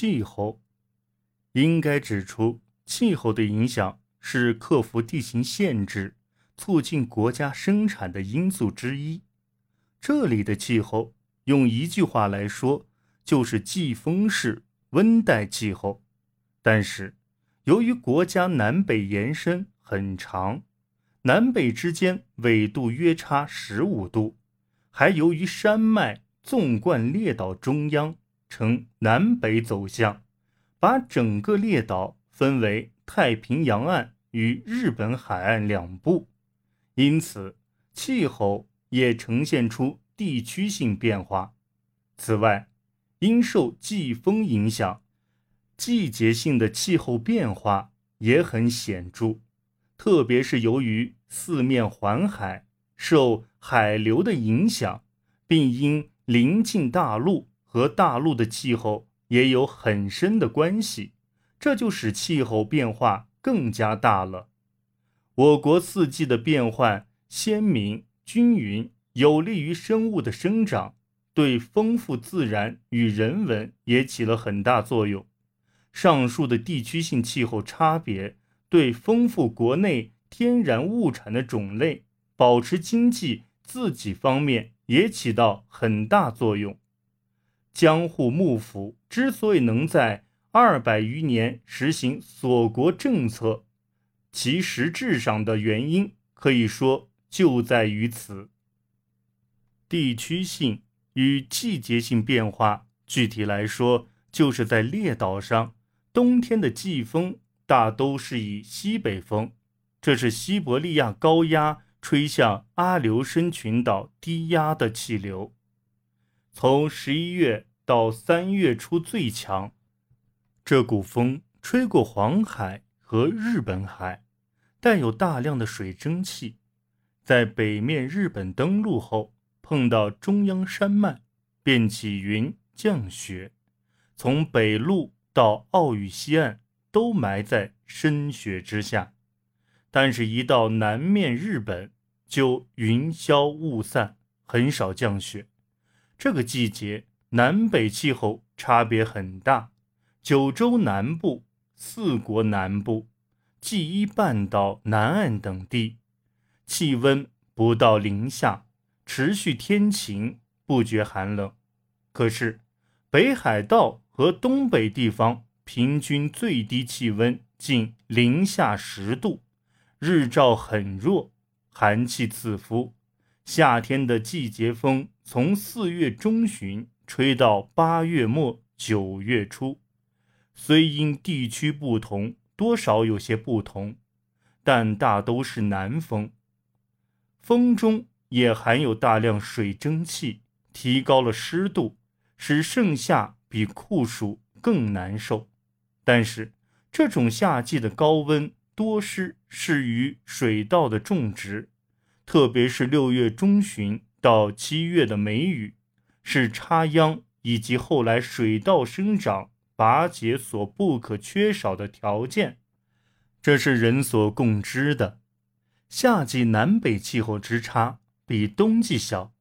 气候，应该指出，气候的影响是克服地形限制、促进国家生产的因素之一。这里的气候，用一句话来说，就是季风式温带气候。但是，由于国家南北延伸很长，南北之间纬度约差十五度，还由于山脉纵贯列岛中央呈南北走向，把整个列岛分为太平洋岸与日本海岸两部，因此气候也呈现出地区性变化。此外，因受季风影响，季节性的气候变化也很显著。特别是由于四面环海，受海流的影响，并因临近大陆和大陆的气候也有很深的关系，这就使气候变化更加大了。我国四季的变换鲜明均匀，有利于生物的生长，对丰富自然与人文也起了很大作用。上述的地区性气候差别。对丰富国内天然物产的种类、保持经济自给方面也起到很大作用。江户幕府之所以能在二百余年实行锁国政策，其实质上的原因可以说就在于此。地区性与季节性变化，具体来说，就是在列岛上冬天的季风。大都是以西北风，这是西伯利亚高压吹向阿留申群岛低压的气流，从十一月到三月初最强。这股风吹过黄海和日本海，带有大量的水蒸气，在北面日本登陆后，碰到中央山脉，便起云降雪，从北陆到奥羽西岸。都埋在深雪之下，但是，一到南面日本，就云消雾散，很少降雪。这个季节，南北气候差别很大。九州南部、四国南部、纪伊半岛南岸等地，气温不到零下，持续天晴，不觉寒冷。可是，北海道和东北地方。平均最低气温近零下十度，日照很弱，寒气刺肤。夏天的季节风从四月中旬吹到八月末九月初，虽因地区不同，多少有些不同，但大都是南风。风中也含有大量水蒸气，提高了湿度，使盛夏比酷暑更难受。但是，这种夏季的高温多湿适于水稻的种植，特别是六月中旬到七月的梅雨，是插秧以及后来水稻生长拔节所不可缺少的条件。这是人所共知的。夏季南北气候之差比冬季小，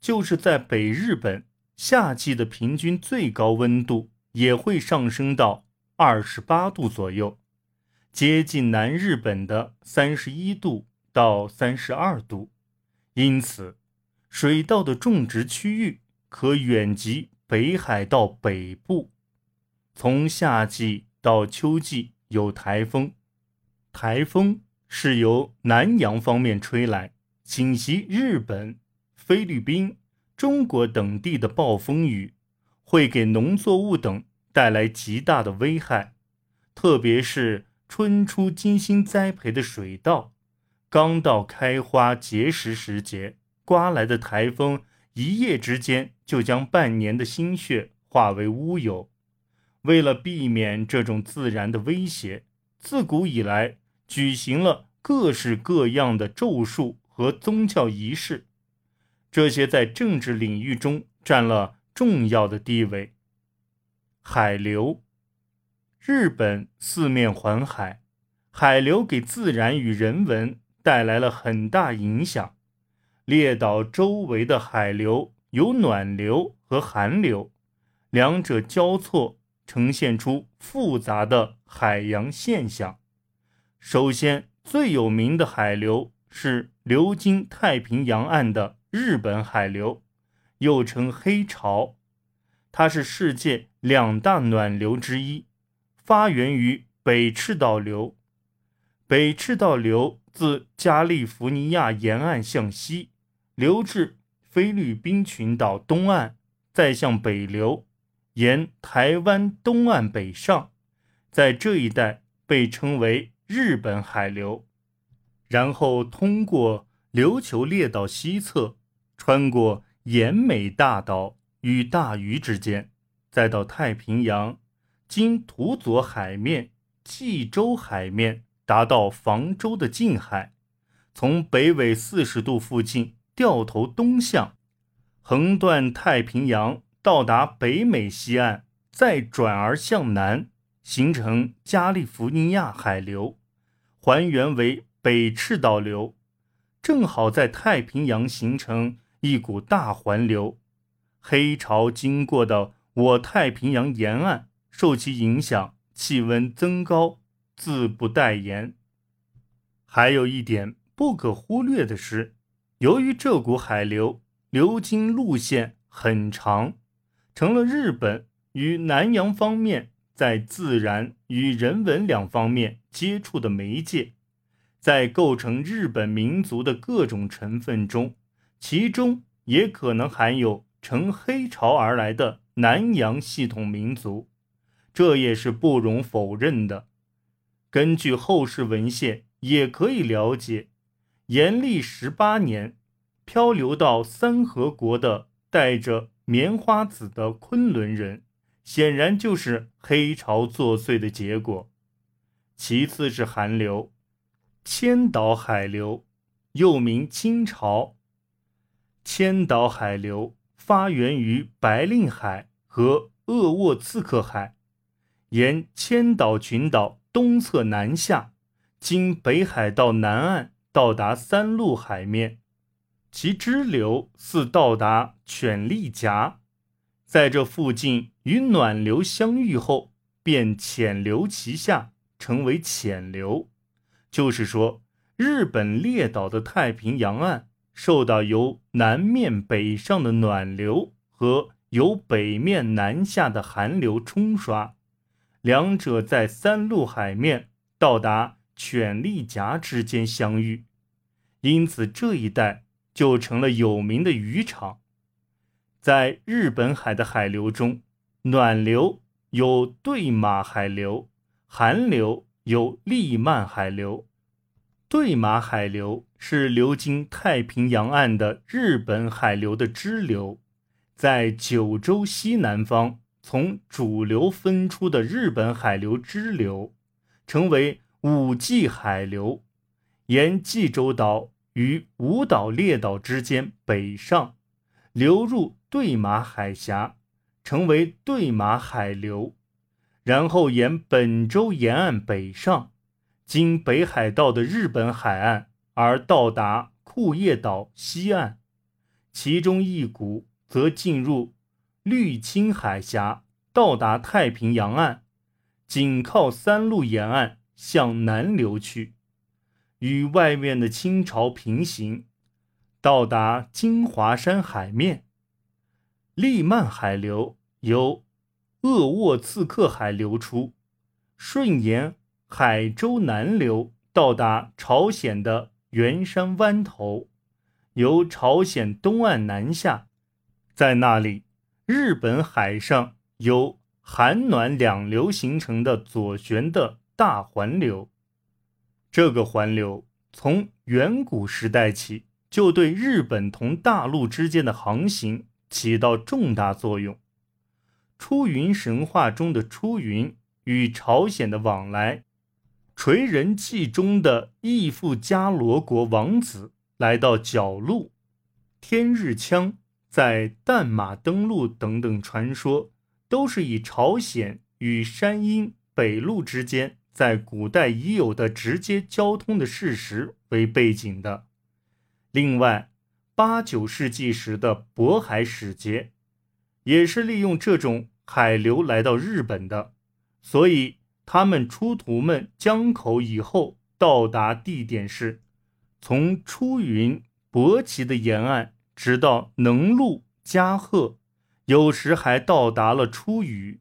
就是在北日本，夏季的平均最高温度也会上升到。二十八度左右，接近南日本的三十一度到三十二度，因此水稻的种植区域可远及北海道北部。从夏季到秋季有台风，台风是由南洋方面吹来，侵袭日本、菲律宾、中国等地的暴风雨，会给农作物等。带来极大的危害，特别是春初精心栽培的水稻，刚到开花结实时节，刮来的台风一夜之间就将半年的心血化为乌有。为了避免这种自然的威胁，自古以来举行了各式各样的咒术和宗教仪式，这些在政治领域中占了重要的地位。海流，日本四面环海，海流给自然与人文带来了很大影响。列岛周围的海流有暖流和寒流，两者交错呈现出复杂的海洋现象。首先，最有名的海流是流经太平洋岸的日本海流，又称黑潮。它是世界两大暖流之一，发源于北赤道流。北赤道流自加利福尼亚沿岸向西流至菲律宾群岛东岸，再向北流，沿台湾东岸北上，在这一带被称为。日本海流，然后通过琉球列岛西侧，穿过延美大岛与大隅之间，再到太平洋，经土佐海面、济州海面，达到房州的近海，从北纬四十度附近掉头东向，横断太平洋，到达北美西岸，再转而向南。形成加利福尼亚海流，还原为北赤道流，正好在太平洋形成一股大环流。黑潮经过的我太平洋沿岸，受其影响，气温增高，自不待言。还有一点不可忽略的是，由于这股海流流经路线很长，成了日本与南洋方面。在自然与人文两方面接触的媒介，在构成日本民族的各种成分中，其中也可能含有乘黑潮而来的南洋系统民族，这也是不容否认的。根据后世文献，也可以了解，延历十八年，漂流到三河国的带着棉花籽的昆仑人。显然就是黑潮作祟的结果。其次是寒流，千岛海流，又名清潮。千岛海流发源于白令海和鄂沃次克海，沿千岛群岛东侧南下，经北海道南岸到达三陆海面，其支流似到达犬力夹。在这附近与暖流相遇后，便潜流其下，成为浅流。就是说，日本列岛的太平洋岸受到由南面北上的暖流和由北面南下的寒流冲刷，两者在三陆海面到达犬力夹之间相遇，因此这一带就成了有名的渔场。在日本海的海流中，暖流有对马海流，寒流有利曼海流。对马海流是流经太平洋岸的日本海流的支流，在九州西南方从主流分出的日本海流支流，成为五季海流，沿济州岛与五岛列岛之间北上，流入。对马海峡成为对马海流，然后沿本州沿岸北上，经北海道的日本海岸而到达库页岛西岸，其中一股则进入绿青海峡，到达太平洋岸，紧靠三路沿岸向南流去，与外面的清潮平行，到达金华山海面。利曼海流由鄂沃次克海流出，顺沿海州南流到达朝鲜的元山湾头，由朝鲜东岸南下，在那里，日本海上有寒暖两流形成的左旋的大环流。这个环流从远古时代起就对日本同大陆之间的航行。起到重大作用。出云神话中的出云与朝鲜的往来，垂人记中的义父迦罗国王子来到角鹿，天日枪在淡马登陆等等传说都是以朝鲜与山阴北路之间在古代已有的直接交通的事实为背景的。另外八九世纪时的渤海使节也是利用这种海流来到日本的所以他们出图们江口以后到达地点是从出云勃起的沿岸直到能路加贺，有时还到达了出羽。